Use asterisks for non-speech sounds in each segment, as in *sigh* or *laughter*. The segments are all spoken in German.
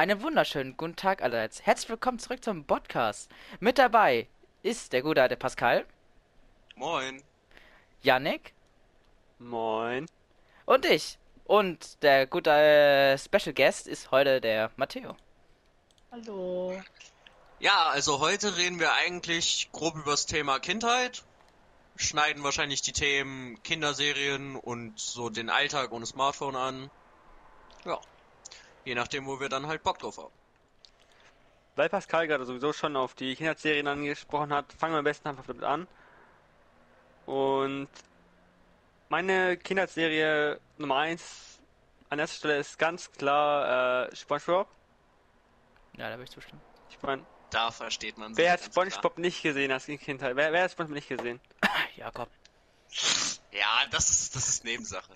Einen wunderschönen guten Tag allerseits. Herzlich willkommen zurück zum Podcast. Mit dabei ist der gute alte Pascal, Moin. Yannick Moin. und ich. Und der gute äh, Special Guest ist heute der Matteo. Hallo. Ja, also heute reden wir eigentlich grob über das Thema Kindheit. Schneiden wahrscheinlich die Themen Kinderserien und so den Alltag ohne Smartphone an. Ja. Je nachdem, wo wir dann halt Bock drauf haben. Weil Pascal gerade sowieso schon auf die Kinderserien angesprochen hat, fangen wir am besten einfach damit an. Und meine Kinderserie Nummer 1 an erster Stelle ist ganz klar äh, SpongeBob. Ja, da würde ich zustimmen. Ich meine, Da versteht man wer hat ganz klar. SpongeBob nicht gesehen als Kindheit? Wer, wer hat SpongeBob nicht gesehen? *laughs* Jakob. Ja, das ist, das ist Nebensache.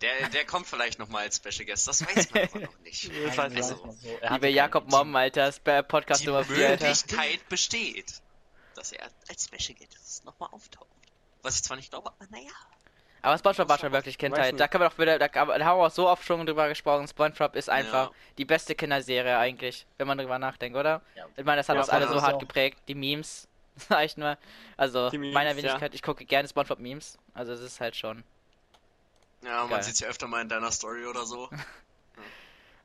Der, der kommt vielleicht nochmal als Special Guest, das weiß man aber noch nicht. *laughs* Also, nicht. mal so. Er hatte Liebe keine Jakob. Mom, Alter, Podcast Die Nummer 4, Alter. Möglichkeit besteht, dass er als Special Guest nochmal auftaucht. Was ich zwar nicht glaube, aber naja. Aber SpongeBob war schon wirklich Kindheit. Da können wir doch wieder, da, da haben wir auch so oft schon drüber gesprochen. SpongeBob ist einfach Ja. die beste Kinderserie eigentlich, wenn man drüber nachdenkt, oder? Ja. Ich meine, das hat Ja, uns alle so hart auch- geprägt. Die Memes, *laughs* sag ich nur. Also, Die Memes, meiner ja. Wenigkeit, ich gucke gerne SpongeBob-Memes. Also, es ist halt schon. Ja, man Geil. sieht's ja öfter mal in deiner Story oder so. *laughs*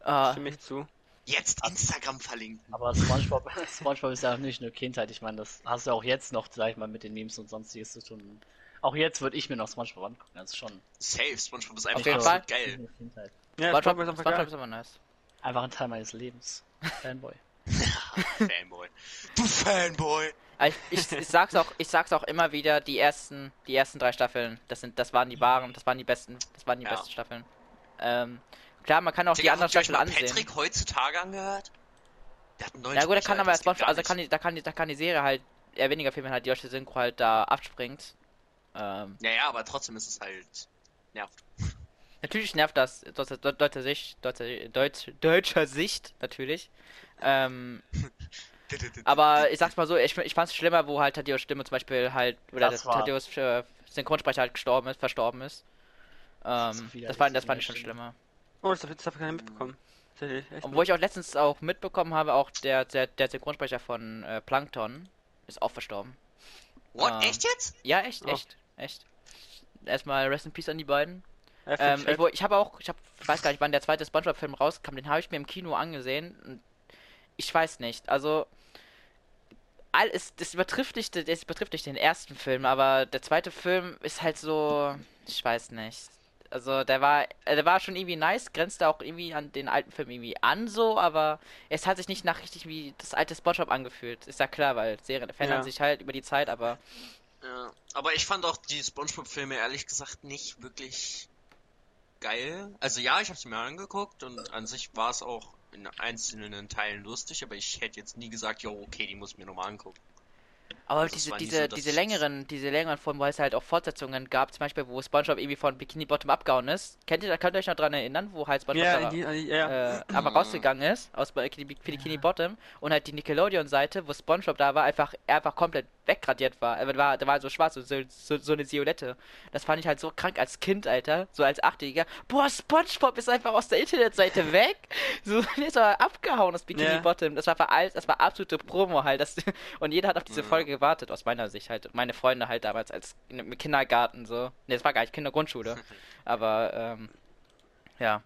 Ah, Stimme ich zu. Jetzt Instagram verlinken. Aber SpongeBob, *laughs* SpongeBob ist ja nicht nur Kindheit. Ich meine, das hast du auch jetzt noch, sag ich mal, mit den Memes und sonstiges zu tun. Auch jetzt würde ich mir noch SpongeBob angucken. Das ist schon Safe, SpongeBob ist einfach absolut geil. Ja, SpongeBob, SpongeBob ist einfach SpongeBob ist immer nice. Einfach ein Teil meines Lebens. *laughs* Fanboy. Fanboy. Du Fanboy! Ich, ich, sag's auch, ich sag's auch immer wieder, die ersten, die ersten drei Staffeln, das sind, das waren die wahren, das waren die besten, das waren die Ja. besten Staffeln. Ähm, klar, man kann auch die Digga, anderen ihr euch Staffeln ansehen. Patrick heutzutage angehört? Der hat einen neuen Ja gut, da kann aber das geht SpongeBob, gar also kann die, da kann die, da kann die Serie halt eher weniger filmen, wenn halt die deutsche Synchro halt da abspringt. Ähm, Ja, ja, aber trotzdem ist es halt nervt. *laughs* natürlich nervt das deutscher Sicht, deutscher, Deutsch, deutscher Sicht natürlich. Ähm, *laughs* aber ich sag's mal so, ich, ich fand's schlimmer, wo halt Tadeus Stimme zum Beispiel halt, oder Das Tadeus äh, Synchronsprecher halt gestorben ist, verstorben ist. Das Ähm, ist wieder das war, das fand ich schon schlimmer. Oh, das, das habe ich gar nicht mitbekommen. Obwohl ich auch letztens auch mitbekommen habe, auch der, der, der Synchronsprecher von äh, Plankton ist auch verstorben. What? Ähm, Echt jetzt? Ja, echt, Oh. echt, echt. Erstmal Rest in Peace an die beiden. Ähm, ich wo- ich habe auch, ich hab, ich weiß gar nicht, wann der zweite SpongeBob-Film rauskam, den habe ich mir im Kino angesehen. Ich weiß nicht, also all ist, das übertrifft nicht, das übertrifft nicht den ersten Film, aber der zweite Film ist halt so, ich weiß nicht. Also der war, äh, der war schon irgendwie nice, grenzte auch irgendwie an den alten Film irgendwie an so, aber es hat sich nicht nach richtig wie das alte SpongeBob angefühlt. Ist ja klar, weil Serien verändern Ja. sich halt über die Zeit, aber Ja. Aber ich fand auch die Spongebob-Filme ehrlich gesagt nicht wirklich geil. Also ja, ich habe sie mir angeguckt und an sich war es auch in einzelnen Teilen lustig, aber ich hätte jetzt nie gesagt, jo, okay, die muss ich mir nochmal angucken. Aber Also es diese, diese, so, diese längeren, diese längeren Folgen, wo es halt auch Fortsetzungen gab, zum Beispiel, wo SpongeBob irgendwie von Bikini Bottom abgehauen ist. Kennt ihr, da könnt ihr euch noch dran erinnern, wo halt SpongeBob Ja, da, die, die, ja. äh, aber rausgegangen ist aus Bikini, Bikini Bottom und halt die Nickelodeon-Seite, wo SpongeBob da war, einfach, er einfach komplett weggradiert war. Er war, da war so schwarz, so, so, so eine Violette. Das fand ich halt so krank als Kind, Alter. So als Achtjähriger. Boah, SpongeBob ist einfach aus der Internetseite weg. *laughs* So, der ist aber abgehauen aus Bikini Ja. Bottom. Das war alles, das war absolute Promo halt. Das, *laughs* und jeder hat auf diese Mhm. Folge gewartet, aus meiner Sicht halt. Meine Freunde halt damals als im Kindergarten so. Ne, das war gar nicht Kindergrundschule. *laughs* Aber, ähm, ja.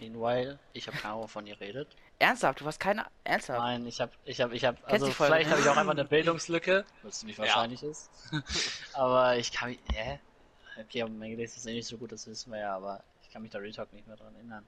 Meanwhile, ich habe keine Ahnung, wovon ihr redet. Ernsthaft, du hast keine. Ernsthaft? Nein, ich habe, ich habe, ich habe, also vielleicht habe ich auch einfach eine Bildungslücke, was ziemlich Ja. wahrscheinlich ist. *laughs* aber ich kann mich, hä? Okay, aber mein Gedächtnis ist eh nicht so gut, das wissen wir ja, aber ich kann mich da Retalk nicht mehr dran erinnern.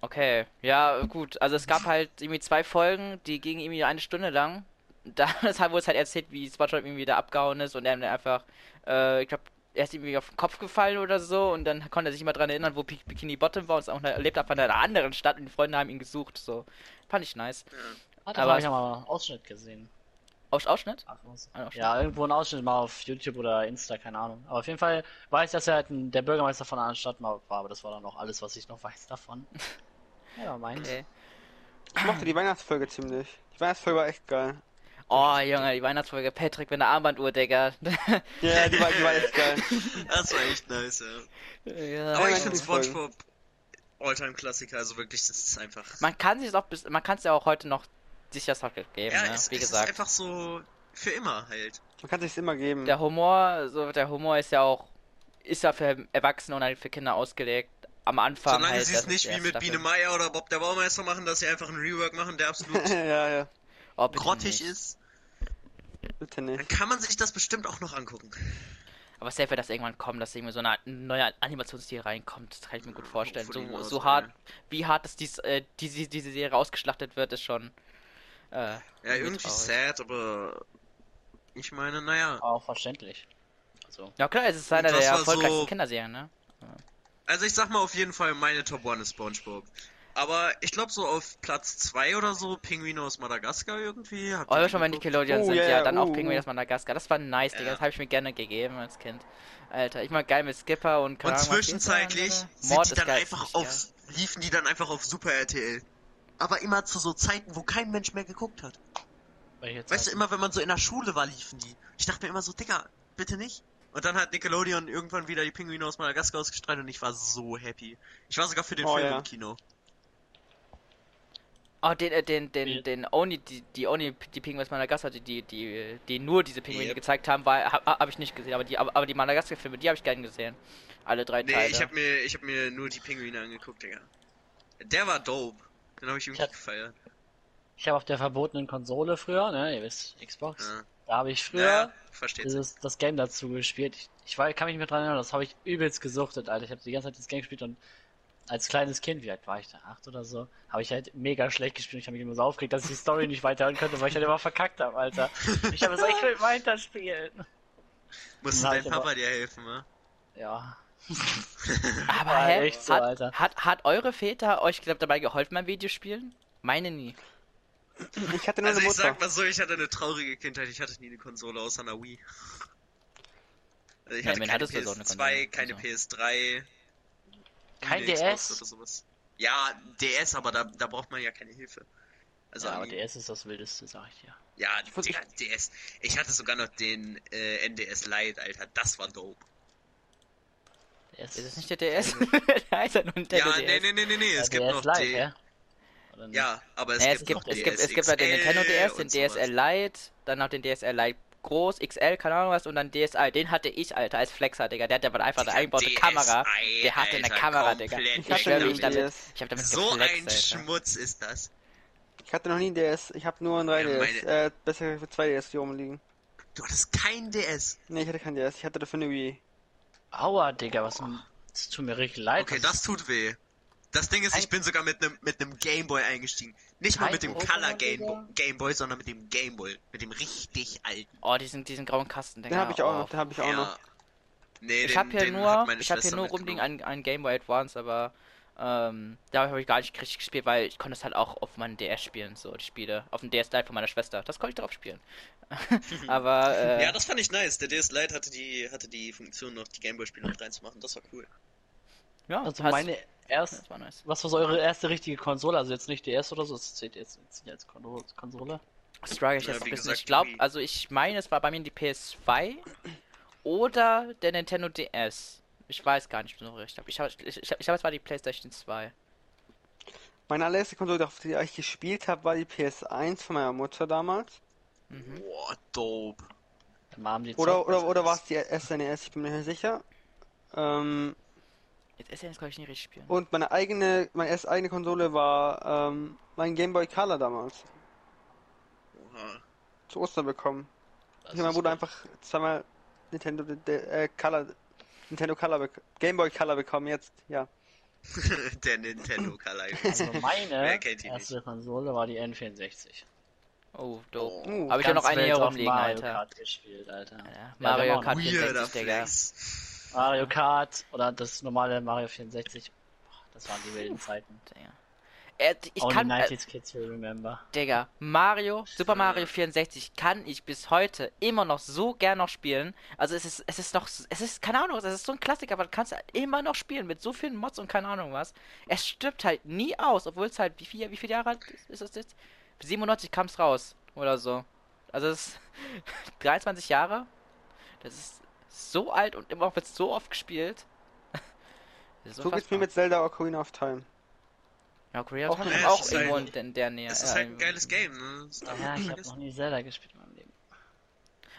Okay, ja, gut. Also es gab halt irgendwie zwei Folgen, die gingen irgendwie eine Stunde lang. *laughs* Da deshalb wurde es halt erzählt, wie SpongeBob irgendwie wieder abgehauen ist und er dann einfach, äh, ich glaube, er ist irgendwie auf den Kopf gefallen oder so und dann konnte er sich immer dran erinnern, wo Bi- Bikini Bottom war und auch er lebt auf einer anderen Stadt und die Freunde haben ihn gesucht. So, fand ich nice. Ah, Aber da habe es- ich ja mal einen Ausschnitt gesehen. Aus Ausschnitt? Ach? Ein Ausschnitt. Ja, irgendwo ein Ausschnitt mal auf YouTube oder Insta, keine Ahnung. Aber auf jeden Fall weiß ich, dass er halt ein, der Bürgermeister von einer Stadt mal war, aber das war dann noch alles, was ich noch weiß davon. *laughs* Ja, meins. Okay. Ich mochte die Weihnachtsfolge ziemlich. Die Weihnachtsfolge war echt geil. Oh, Junge, die Weihnachtsfolge Patrick mit einer Armbanduhr, Digga. *laughs* Ja, die war, die war echt geil. Das war echt nice, ja. ja, Aber ich meine finde. SpongeBob Alltime-Klassiker, also wirklich, das ist einfach. Man kann sich auch bis, man kann es ja auch heute noch sich das noch geben, ja, ne? es, wie es gesagt. ist einfach so für immer halt. Man kann sich's immer geben. Der Humor, so der Humor ist ja auch, ist ja für Erwachsene und halt für Kinder ausgelegt. Am Anfang Solange halt. sie es ist nicht die wie mit. Biene Meier oder Bob der Baumeister machen, dass sie einfach einen Rework machen, der absolut *laughs* ja, ja. Oh, grottig nicht. ist, Bitte dann nicht. kann man sich das bestimmt auch noch angucken. Aber safe wird das irgendwann kommen, dass irgendwie so eine neue Animationsstil reinkommt. Das kann ich mir gut vorstellen. hopefully So, so hart, wie hart dass dies, äh, diese, diese Serie ausgeschlachtet wird, ist schon. Äh, Ja, irgendwie traurig. sad, aber ich meine, naja. Auch verständlich. Also, Ja klar, es ist einer der erfolgreichsten so- Kinderserien, ne? Also ich sag mal auf jeden Fall, meine Top 1 ist SpongeBob. Aber ich glaube so auf Platz 2 oder so, Pinguine aus Madagaskar irgendwie. Habt Oh, wir schon geguckt? Nickelodeon Oh, sind, ja, ja, dann auch uh, Pinguin uh. aus Madagaskar. Das war nice, Digga. Ja. Das habe ich mir gerne gegeben als Kind. Alter, ich mag geil mit Skipper und keine Und zwischenzeitlich sind Mord die dann einfach auf, liefen die dann einfach auf Super RTL. Aber immer zu so Zeiten, wo kein Mensch mehr geguckt hat. Weißt du, immer wenn man so in der Schule war, liefen die. Ich dachte mir immer so, Digga, bitte nicht. Und dann hat Nickelodeon irgendwann wieder die Pinguine aus Madagaskar ausgestrahlt und ich war so happy. Ich war sogar für den Oh, Film ja. im Kino. Oh, den, äh, den, den, Wie- den Oni, die, die Oni, die Pinguine aus Madagaskar, die, die, die, die nur diese Pinguine Yep. gezeigt haben, war, hab, hab ich nicht gesehen, aber die, aber, aber die Madagaskar-Filme, die habe ich gern gesehen. Alle drei Nee, Teile. ich hab mir, ich hab mir nur die Pinguine angeguckt, Digga. Der war dope. Den habe ich irgendwie hab- gefeiert. Ich habe auf der verbotenen Konsole früher, ne, ihr wisst, Xbox, Ja. da habe ich früher Ja, dieses, das Game dazu gespielt. Ich, ich war, kann mich nicht mehr dran erinnern, das habe ich übelst gesuchtet, Alter. Ich habe die ganze Zeit das Game gespielt und als kleines Kind, wie alt war ich da? Acht oder so, habe ich halt mega schlecht gespielt. Ich habe mich immer so aufgeregt, dass ich die Story nicht weiterhören könnte, weil ich halt immer verkackt habe, Alter. Ich habe gesagt, ich will weiterspielen. Musste dein ich aber- Papa dir helfen, ne? Ja. *laughs* aber *laughs* hä? echt so, hat, Alter. Hat, hat eure Väter euch glaub, dabei geholfen beim Videospielen? Meine nie. Ich hatte nur Also eine ich Mutter. sag mal so, ich hatte eine traurige Kindheit. Ich hatte nie eine Konsole außer einer Wii. Also ich Ja, hatte keine hattest du so eine PS2, Konsole? keine Also. PS3. Kein Xbox DS? Oder sowas. Ja, DS, aber da, da braucht man ja keine Hilfe. Also ja, aber. DS ist das Wildeste, sag ich dir. Ja, Digga, DS. Ich hatte sogar noch den äh, NDS Lite, Alter. Das war dope. DS Ist es nicht der DS? *laughs* der heißt ja nur Nintendo ja, DS. nee, nee, nee, nee, nee. Ja, Es gibt DS noch Lite, den. nicht? Ja, aber es Ja, gibt es gibt, noch es gibt, es gibt ja den Nintendo DS, den. DSL Lite, dann noch den DSL Lite groß, XL, keine Ahnung was, und dann DSi. Den hatte ich, Alter, als Flexer, Digga. Der hatte aber einfach eine eingebaute DSi, Kamera. Der hatte eine Alter, Kamera, Digga. Ich hatte schwöre, ich damit, DS. ich hab damit So ein geflext, Alter. Schmutz ist das. Ich hatte noch nie einen DS. Ich habe nur einen 3DS. meine- Äh, besser für 2DS hier rumliegen. Du hattest kein DS. Nee, ich hatte keinen DS. Ich hatte dafür eine Wii. Aua, Digga, was? Das tut mir richtig leid. Okay, das tut weh. Das Ding ist, ich bin sogar mit einem mit einem Gameboy eingestiegen. Nicht mal mit dem Color Digga? Gameboy, Gameboy, sondern mit dem Gameboy. Mit dem richtig alten. Oh, diesen, diesen grauen Kasten. Den habe ich auch oh. noch. Den habe ich auch noch. Nee, Ich habe hier nur, ich habe hier nur rumliegen ein, ein Game Boy Advance, aber ähm, da habe ich gar nicht richtig gespielt, weil ich konnte es halt auch auf meinem DS spielen, so die Spiele, auf dem DS Lite von meiner Schwester. Das konnte ich drauf spielen. *laughs* aber äh, Ja, das fand ich nice. Der DS Lite hatte die, hatte die Funktion noch, die Gameboy-Spiele mit reinzumachen. Das war cool. ja, Also hast- meine erste, das war nice. was war so eure erste richtige Konsole? Also jetzt nicht DS oder so, das zählt jetzt, jetzt nicht als Kon- Konsole. Struggle ich Ja, jetzt wie ein bisschen. gesagt, Ich glaube, also ich meine, es war bei mir die PS2 oder der Nintendo DS. Ich weiß gar nicht so recht. Ich habe, ich, ich, ich glaube, es war die PlayStation 2. Meine allererste Konsole, auf die ich gespielt habe, war die PS1 von meiner Mutter damals. Mhm. Boah, dope. Oder, oder, oder war es die SNES? Ich bin mir nicht sicher. Ähm, Jetzt ja jetzt, glaube ich, nicht richtig spielen. und meine eigene, meine erste eigene Konsole war ähm, mein Game Boy Color damals. Oha. Zu Ostern bekommen. Das Ich habe mein Bruder einfach zweimal Nintendo äh, Color, Nintendo Color, Game Boy Color bekommen jetzt. Ja. *laughs* Der Nintendo Color. Also meine erste Konsole war die N64. Oh, dope. Uh, Habe ich ja noch eine hier rumliegen, Mario Alter. Kart gespielt, Alter. Ja, Ja, Mario genau. Kart Weirder 64, Digga. Mario Kart oder das normale Mario 64. Boah, Das waren die wilden Zeiten. Digga. Äh, ich Only kann, äh, 90s Kids will remember. Digga, Mario, Super Mario 64 kann ich bis heute immer noch so gern noch spielen. Also es ist, es ist noch, es ist, keine Ahnung, es ist so ein Klassiker, aber du kannst halt immer noch spielen mit so vielen Mods und keine Ahnung was. Es stirbt halt nie aus, obwohl es halt, wie viel, wie viele Jahre alt ist, ist es jetzt? 97 kam es raus, oder so. Also es ist *laughs* 23 Jahre. Das ist so alt und immer wird so oft gespielt. *laughs* Das ist So geht's mir mit Zelda Ocarina of Time. Ja, Ocarina of Auch Time ein- ist auch irgendwo ein- in der Nähe. Es ist halt ein irgendwo. geiles Game, ne? Das Ja, man ich habe noch nie Zelda gespielt in meinem Leben.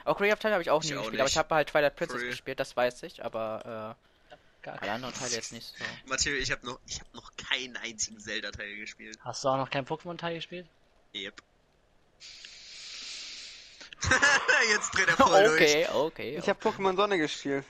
Ocarina of Time habe ich auch Ich nie auch gespielt, aber ich habe halt Twilight Princess gespielt, das weiß ich, aber Gar äh, alle anderen Teile jetzt nicht so. *laughs* Matteo, ich habe noch, ich hab noch keinen einzigen Zelda-Teil gespielt. Hast du auch noch keinen Pokémon-Teil gespielt? Yep. *laughs* Jetzt dreht er voll durch. Okay, okay. Ich habe Pokémon Sonne gespielt.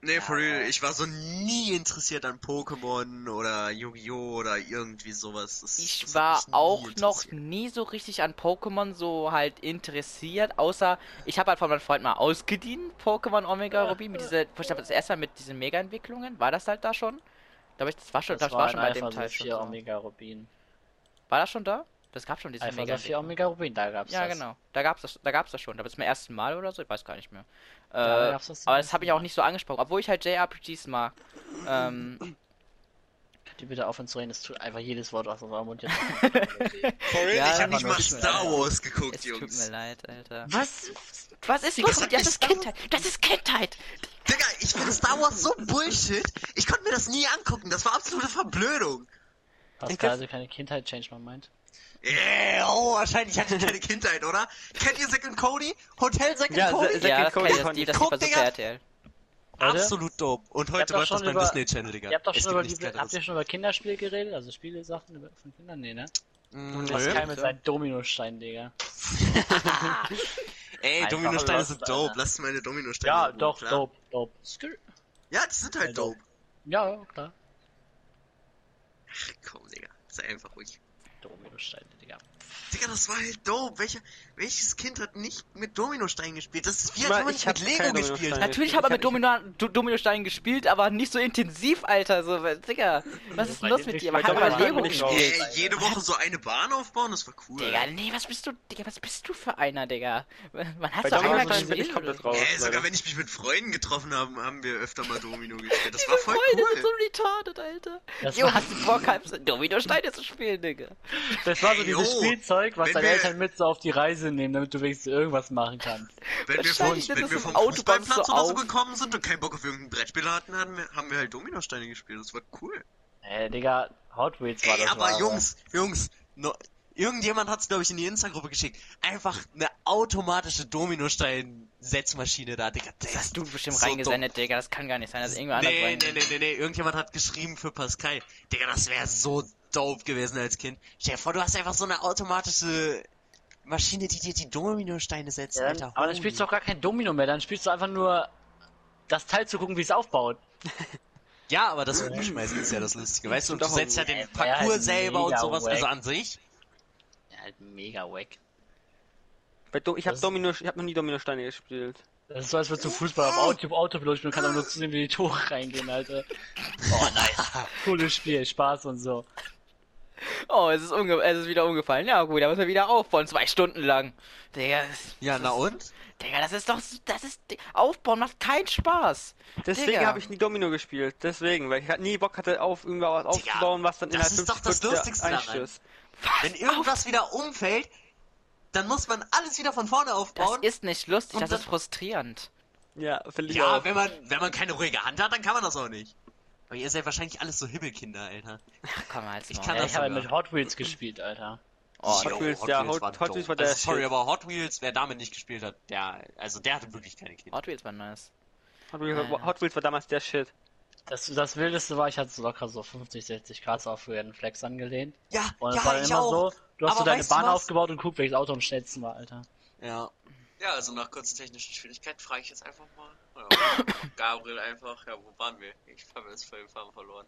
Nee, for real, ich war so nie interessiert an Pokémon oder Yu-Gi-Oh! oder irgendwie sowas. Das, Ich das war auch noch nie so richtig an Pokémon so halt interessiert, außer ich habe halt von meinem Freund mal ausgedient, Pokémon Omega Ruby, mit diese, ich glaube das erste Mal mit diesen Mega-Entwicklungen, war das halt da schon? Glaube ich, das war schon, das, war, schon bei dem Teil schon. Omega Rubin. War das schon da? Das gab schon diese Alpha Mega. Saphir Omega Rubin, da gab's Ja, das. genau. Da gab's das, da gab's das schon. Da war es zum ersten Mal oder so, ich weiß gar nicht mehr. Äh, Ja, das aber das ersten habe ich auch nicht so angesprochen, obwohl ich halt JRPGs mag. Ähm, Könnt ihr bitte aufhören zu reden, das tut einfach jedes Wort aus unserem Mund jetzt. *laughs* Real, Ja, ich hab nicht mal das Star leid. Wars geguckt, es tut mir Jungs. leid, Alter. Was? Was ist Was los hat mit dir? Das ist Kindheit. Das ist Kindheit. Digga, ich finde Star Wars so Bullshit. Ich konnte mir das nie angucken. Das war absolute Verblödung. Pascal also keine Kindheit Change man meint. Yeah, oh, wahrscheinlich hatte ich *laughs* keine Kindheit, oder? Kennt ihr Zack und Cody? Hotel Zack und Ja, Cody? Zack Ja, das Cody das, die, das Guck, Digga. RTL. Absolut dope. Und heute läuft das schon beim über- Disney Channel, Digga. Ihr habt doch Es schon über, die, habt ihr schon über Kinderspiele geredet? Also Spiele-Sachen über- von Kindern? Nee, ne? Mm, Pascal nö. mit seinen Dominosteinen, Digga. *laughs* Ey, Einfach Dominosteine sind dope. Lasst meine Dominosteine Ja, Ruhe, doch, klar? dope, dope. Skr. Ja, die sind halt Ja, dope. dope. Ja, klar. Ach, komm, Digga. Sei einfach ruhig. Dominosteine, Digga. Digga, das war halt dope. Welcher, welches Kind hat nicht mit Dominosteinen gespielt? Das ist wie, als man ich mit Lego gespielt. Natürlich ich- habe er ich- mit Domino Do- Dominosteinen gespielt, aber nicht so intensiv, Alter. So, Digga, was ist denn los mit dir? Man hat aber Lego gespielt. jede Woche so eine Bahn aufbauen, das war cool. Digga, nee, was bist du, Digga, was bist du für einer, Digga? Man hat Bei so einmal gespielt. komplett oder? raus. Ey, sogar wenn ich mich mit Freunden getroffen habe, haben wir öfter mal Domino *laughs* gespielt. Das war voll Freunde sind so cool. retarded, Alter. Jo, hast du Bock, Dominosteine zu spielen, Digga? Das war so dieses Spielzeug, was deine Eltern mit so auf die Reise nehmen, damit du wenigstens irgendwas machen kannst. Wenn wir, von, wenn das wir das vom Autobahn Fußballplatz so oder so gekommen sind und keinen Bock auf irgendein Brettspiel hatten, haben wir, haben wir halt Dominosteine gespielt. Das war cool. Ey, Digga, Hot Wheels war Ey, das aber wahre. Jungs, Jungs, no, irgendjemand hat's glaube ich in die Insta-Gruppe geschickt. Einfach eine automatische Dominostein-Setzmaschine da, Digga. Das hast du bestimmt so reingesendet, Digga. Das kann gar nicht sein, dass irgendwer anders Nee, rein. nee, nee, nee, nee, irgendjemand hat geschrieben für Pascal. Digga, das wäre so dope gewesen als Kind. Stell dir vor, du hast einfach so eine automatische Maschine, die dir die Dominosteine setzt, Ja, Alter. aber dann spielst du auch gar kein Domino mehr, dann spielst du einfach nur das Teil zu gucken, wie es aufbaut. *laughs* Ja, aber das Umschmeißen ist ja das Lustige, weißt du? Und du Doch, setzt ja den wär halt Parcours selber und sowas, wack. also an sich. Ja, halt mega wack. Bei Do ich habe Das- Domino, ich habe noch nie Dominosteine gespielt. Das ist so, als würdest du Fußball auf Auto, Autopilot spielen und kannst aber nur zusehen, wie die Tore reingehen, Alter. *laughs* Oh, nice. Cooles Spiel, Spaß und so. Oh, es ist, es ist wieder umgefallen. Ja, gut, da muss er wieder aufbauen, zwei Stunden lang. Digga, das, Ja, na und? Digga, das ist doch, das ist, Aufbauen macht keinen Spaß. Deswegen Digga. habe ich nie Domino gespielt. Deswegen, weil ich halt nie Bock hatte, auf irgendwas aufzubauen, was dann das innerhalb ist 50 doch das Lustigste daran. Wenn irgendwas wieder umfällt, dann muss man alles wieder von vorne Das aufbauen. ist nicht lustig, das das- ist frustrierend. Ja, finde ich ja, auch. wenn man, wenn man keine ruhige Hand hat, dann kann man das auch nicht. Aber ihr seid wahrscheinlich alles so Hibbelkinder, Alter. Ach, komm mal, Ich kann Ja, das ich habe mit Hot Wheels gespielt, Alter. Oh, Yo, Hot Wheels, ja, Hot- Hot dope. Wheels war der also, Sorry, aber Hot Wheels, wer damit nicht gespielt hat, der, also der hatte wirklich keine Kinder. Hot Wheels war nice. Hot Wheels, Ja. Hot Wheels war damals der Shit. Das, das Wildeste war, ich hatte so locker so 50, 60 Grad so auf Red Flex angelehnt. Ja, Und es ja, war immer auch. so, du hast Aber so deine Bahn was? aufgebaut und guck, welches Auto am schnellsten war, Alter. Ja. Ja, also nach kurzer technischen Schwierigkeit frage ich jetzt einfach mal. Ja, *coughs* Gabriel einfach, ja, wo waren wir? Ich habe jetzt voll den Faden verloren.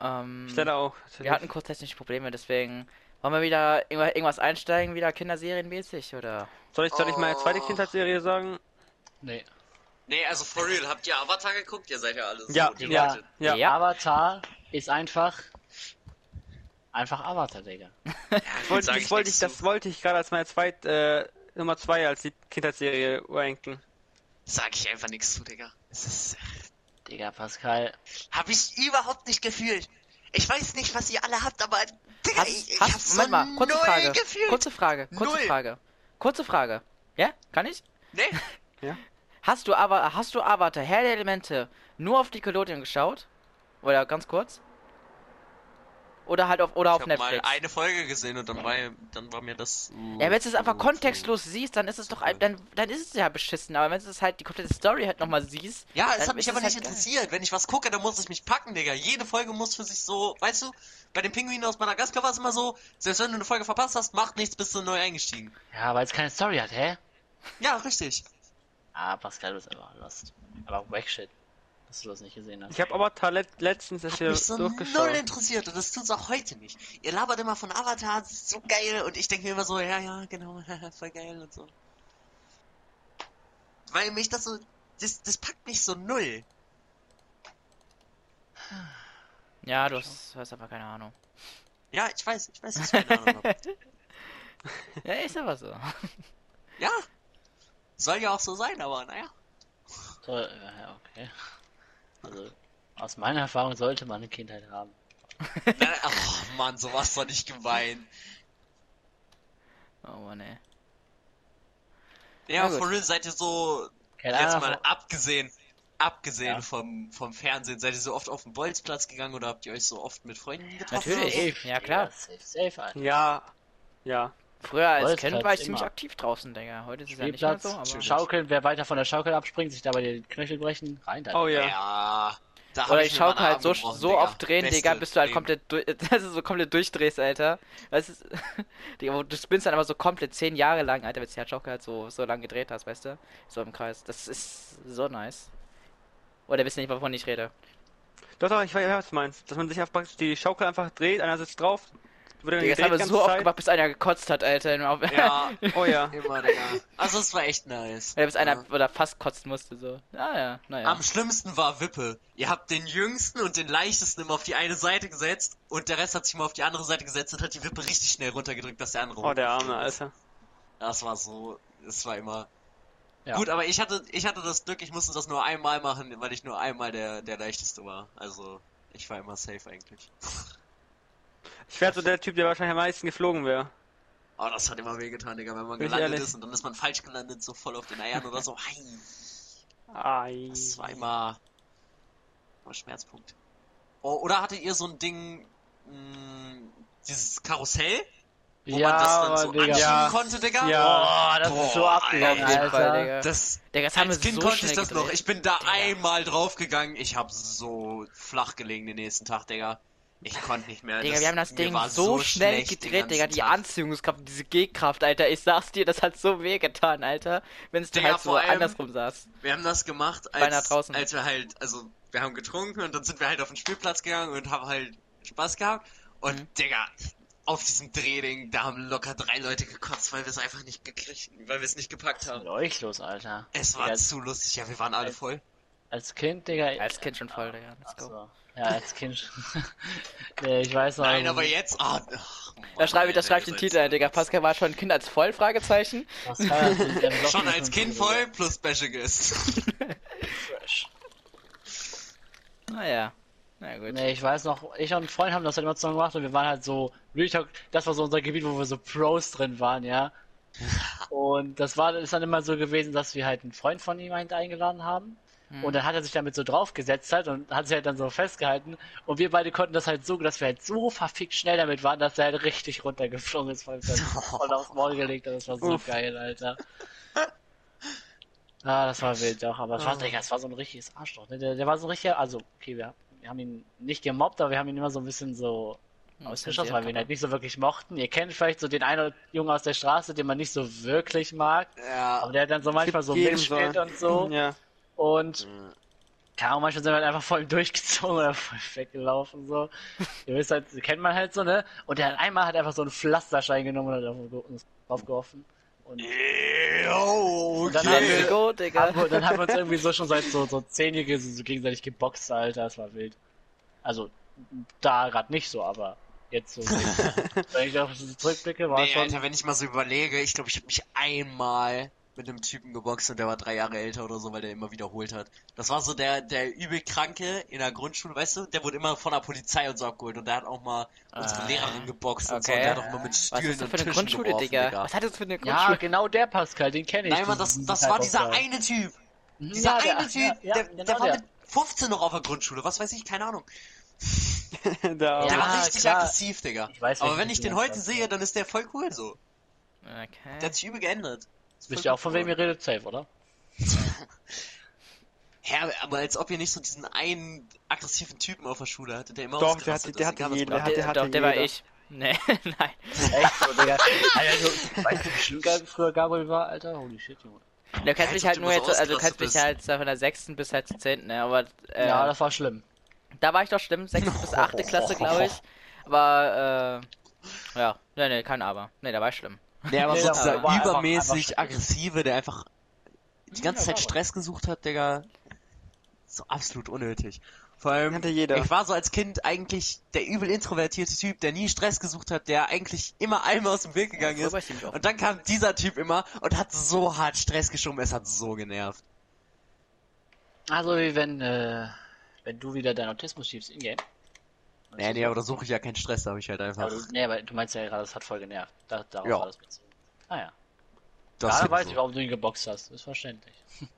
Ähm, Ich leider auch. wir hatten kurz technische Probleme, deswegen wollen wir wieder irgendwa- irgendwas einsteigen, wieder Kinderserienmäßig, oder? Soll ich, soll ich meine zweite Oh. Kindheitsserie sagen? Nee. Nee, also for real, habt ihr Avatar geguckt? Ihr seid ja alle so Ja, die ja. Leute. Ja. Ja. Avatar ist einfach. Einfach Avatar, Digga. *laughs* Ja, Das wollte, das, wollte ich, das wollte ich gerade als meine zweite, äh, Nummer zwei als die Kindheitsserie ranken. Sag ich einfach nichts zu, Digga. Es ist, Digga, Pascal. hab ich überhaupt nicht gefühlt. Ich weiß nicht, was ihr alle habt, aber Digga, Hast, ich, ich hast, hab's Moment so mal, kurze null Frage. gefühlt. Kurze Frage, kurze Null. Frage. Kurze Frage. Ja? Kann ich? Nee, Hast du aber, hast du Avatar, Herr der Elemente, nur auf Nickelodeon geschaut? Oder ganz kurz? Oder halt auf, oder Ich auf habe mal Netflix. eine Folge gesehen und dann war, dann war mir das. Ja, wenn du es einfach kontextlos siehst, dann ist es doch, ein- dann, dann ist es ja beschissen. Aber wenn du es halt die komplette Story halt nochmal siehst, Ja, es hat mich ist aber nicht halt geil. interessiert. Wenn ich was gucke, dann muss es mich packen, Digga. Jede Folge muss für sich so, weißt du, bei den Pinguinen aus Madagaskar war es immer so, selbst wenn du eine Folge verpasst hast, macht nichts, bist du neu eingestiegen. Ja, weil es keine Story hat, hä? Ja, richtig. Ah, Pascal, du bist einfach lost. Aber wack shit, dass du das nicht gesehen hast. Ich habe Avatar let letztens das Hat hier mich so null durchgeschaut. interessiert und das tut's auch heute nicht. Ihr labert immer von Avatar, das ist so geil und ich denke mir immer so, ja, ja, genau, *laughs* voll geil und so. Weil mich das so, das, das packt mich so null. Ja, du hast, hast einfach keine Ahnung. Ja, ich weiß, ich weiß, dass ich keine Ahnung hab. *laughs* Ja, ist aber so. Ja, soll ja auch so sein, aber naja. So, ja, okay. Also, aus meiner Erfahrung sollte man eine Kindheit haben. *laughs* Ach man, sowas soll nicht gemein. Oh Mann, ey. Ja, Na for real, seid ihr so, Keine jetzt Ahnung, mal abgesehen, abgesehen Ja. vom, vom Fernsehen, seid ihr so oft auf den Bolzplatz gegangen oder habt ihr euch so oft mit Freunden getroffen? Natürlich. Safe, Ja, klar. Safe, safe, Alter. Ja, ja. Früher als Kind war ich ziemlich aktiv draußen, Digga. Heute ist es ja nicht mehr so, aber... Schaukeln, wer weiter von der Schaukel abspringt, sich dabei den Knöchel brechen, rein da. Oh ja. Ja. Da Oder ich Schaukel halt so, gebrochen, so Digga. oft drehen, Beste Digga, bis du halt komplett, durch, *laughs* dass du so komplett durchdrehst, Alter. Weißt du, *laughs* Digga, wo du spinnst dann aber so komplett zehn Jahre lang, Alter, wenn du die Schaukel halt so, so lang gedreht hast, weißt du? So im Kreis. Das ist so nice. Oder wisst ihr nicht, wovon ich rede? Doch, doch, ich weiß, was du meinst. Dass man sich einfach praktisch die Schaukel einfach dreht, einer sitzt drauf, dann Digga, das haben wir so oft Zeit. gemacht, bis einer gekotzt hat, Alter. Ja, *laughs* Oh ja. immer, Digga. Also es war echt nice. Oder bis einer Ja. oder fast kotzen musste, so. Ah ja, naja. Am schlimmsten war Wippe. Ihr habt den jüngsten und den leichtesten immer auf die eine Seite gesetzt und der Rest hat sich mal auf die andere Seite gesetzt und hat die Wippe richtig schnell runtergedrückt, dass der andere Oh, der Arme, ist. Alter. Das war so, es war immer. Ja. Gut, aber ich hatte, ich hatte das Glück, ich musste das nur einmal machen, weil ich nur einmal der, der leichteste war. Also, ich war immer safe eigentlich. Ich wäre so der Typ, der wahrscheinlich am meisten geflogen wäre. Aber das hat immer wehgetan, Digga, wenn man Bin gelandet ehrlich? ist und dann ist man falsch gelandet, so voll auf den Eiern oder so. Ei, Ai. das war immer, immer Schmerzpunkt. Oh, oder hattet ihr so ein Ding, mh, dieses Karussell, wo ja, man das dann so Digga. anschieben Ja. konnte, Digga? Ja. Oh, das ist so Boah, abgegangen, Auf jeden Alter. Fall, Digga. Das, Digga, das haben wir als Kind so konnte ich das gedreht. noch. Ich bin da Digga. einmal draufgegangen. Ich hab so flach gelegen den nächsten Tag, Digga. Ich konnte nicht mehr. Digga, wir haben das Ding war so, schnell gedreht, Digga, die Tag. Anziehungskraft, diese G-Kraft, Alter, ich sag's dir, das hat so weh getan, Alter, wenn es Digga, halt so vor allem- andersrum saß. Wir haben das gemacht, als, draußen. als wir halt, also wir haben getrunken und dann sind wir halt auf den Spielplatz gegangen und haben halt Spaß gehabt. Und Mhm. Digga, auf diesem Drehding, da haben locker drei Leute gekotzt, weil wir es einfach nicht gekriegt, weil wir es nicht gepackt haben. mit euch los, Alter? Es war Digga, zu lustig, ja, wir waren alle voll. Als Kind, Digga. Als Kind schon voll, Digga, let's go. Achso. Ja, als Kind. *laughs* nee, ich weiß noch. Nein, aber jetzt, ah, ach, Da schreibe ich, da schreibe ich den Titel ein, so Digga. Pascal war schon ein Kind als voll, Fragezeichen. Pascal Schon als Kind so, voll plus Special Guest. Fresh. Naja, na gut. Nee, ich weiß noch, ich und ein Freund haben das halt immer zusammen gemacht und wir waren halt so, das war so unser Gebiet, wo wir so Pros drin waren, ja. *laughs* Und das war, ist dann immer so gewesen, dass wir halt einen Freund von ihm halt eingeladen haben. Hm. Und dann hat er sich damit so draufgesetzt halt und hat sich halt dann so festgehalten. Und wir beide konnten das halt so, dass wir halt so verfickt schnell damit waren, dass er halt richtig runtergeflogen ist, weil wir dann voll aufs Maul gelegt haben. Das war so Uff. geil, Alter. *laughs* Ah, das war wild, doch. Aber es war, Ah. Es war so ein richtiges Arschloch. Ne? Der, der war so ein richtiger, also, okay, wir, wir haben ihn nicht gemobbt, aber wir haben ihn immer so ein bisschen so Hm, ausgeschossen, weil wir ihn aber- halt nicht so wirklich mochten. Ihr kennt vielleicht so den einen Jungen aus der Straße, den man nicht so wirklich mag. ja. Aber der hat dann so manchmal so mitspielt so. und so. Ja. Und keine Ahnung, manchmal sind wir halt einfach voll *laughs* durchgezogen oder voll weggelaufen, so. Ihr wisst halt, kennt man halt so, ne? Und der hat einmal hat einfach so einen Pflasterschein genommen und hat auf uns draufgeworfen. Und Yo, Und dann okay. haben wir- go, Digga. haben wir, dann haben wir uns irgendwie so schon seit so, so zehn Jahren so gegenseitig geboxt, Alter. Das war wild. Also, da gerade nicht so, aber jetzt so. *laughs* wenn ich auf das zurückblicke, war Nee, schon. Alter, wenn ich mal so überlege, ich glaube, ich habe mich einmal mit einem Typen geboxt und der war drei Jahre älter oder so, weil der immer wiederholt hat. Das war so der, der übelkranke in der Grundschule, weißt du? Der wurde immer von der Polizei und so abgeholt und der hat auch mal unsere Ah. Lehrerin geboxt und so. Okay. Und der hat auch mal mit Was Stühlen ist das und für eine Tischen Grundschule, geworfen, Digga? Digga. Was hat das für eine ja, Grundschule? genau der Pascal, den kenne ich. Nein, Mann, das, das war dieser eine Typ. Dieser ja, der- eine Typ, ja, ja, der, genau der war der. mit 15 noch auf der Grundschule, was weiß ich, keine Ahnung. *laughs* Der Ja, war richtig klar. aggressiv, Digga. Ich weiß, Aber wenn ich den heute ja. sehe, dann ist der voll cool so. Der Okay. hat sich übel geändert. Wisst ihr auch, von wem ihr redet? Safe, oder? *laughs* Ja, aber als ob ihr nicht so diesen einen aggressiven Typen auf der Schule hattet, der immer Doch, der hatte- der hatte man Doch, hat- der, hat doch, der war ich. *laughs* Nee, nein. Echt so, Digga. *laughs* Also, weißt du, wie schlimm früher Gabriel war, Alter? Holy shit, Junge. Du kannst mich halt nur du jetzt, so also du kannst mich halt von der 6. bis halt zur 10. Ne? Aber äh, Ja, das war schlimm. da war ich doch schlimm, 6. bis 8. Klasse, glaube ich. Aber, äh, ja, nee, nee, kein Aber. Nee, da war ich schlimm. Nee, aber Nee, so der dieser war übermäßig einfach- aggressive, der einfach die ganze Ja, Zeit war Stress gesucht hat, Digga. So absolut unnötig. Vor allem, Hatte jeder. ich war so als Kind eigentlich der übel introvertierte Typ, der nie Stress gesucht hat, der eigentlich immer allem aus dem Weg gegangen Ja, ist. war. Und dann kam dieser Typ immer und hat so hart Stress geschoben, es hat so genervt. Also, wie wenn, äh, wenn du wieder deinen Autismus schiebst in-game. Nee, nee, aber da suche ich ja keinen Stress, da habe ich halt einfach. Aber du, nee, aber du meinst ja gerade, das hat voll genervt. Da, darauf Ja. war das bezogen. Ah ja. Das ja, ist weiß so. ich, warum du ihn geboxt hast. Ist verständlich.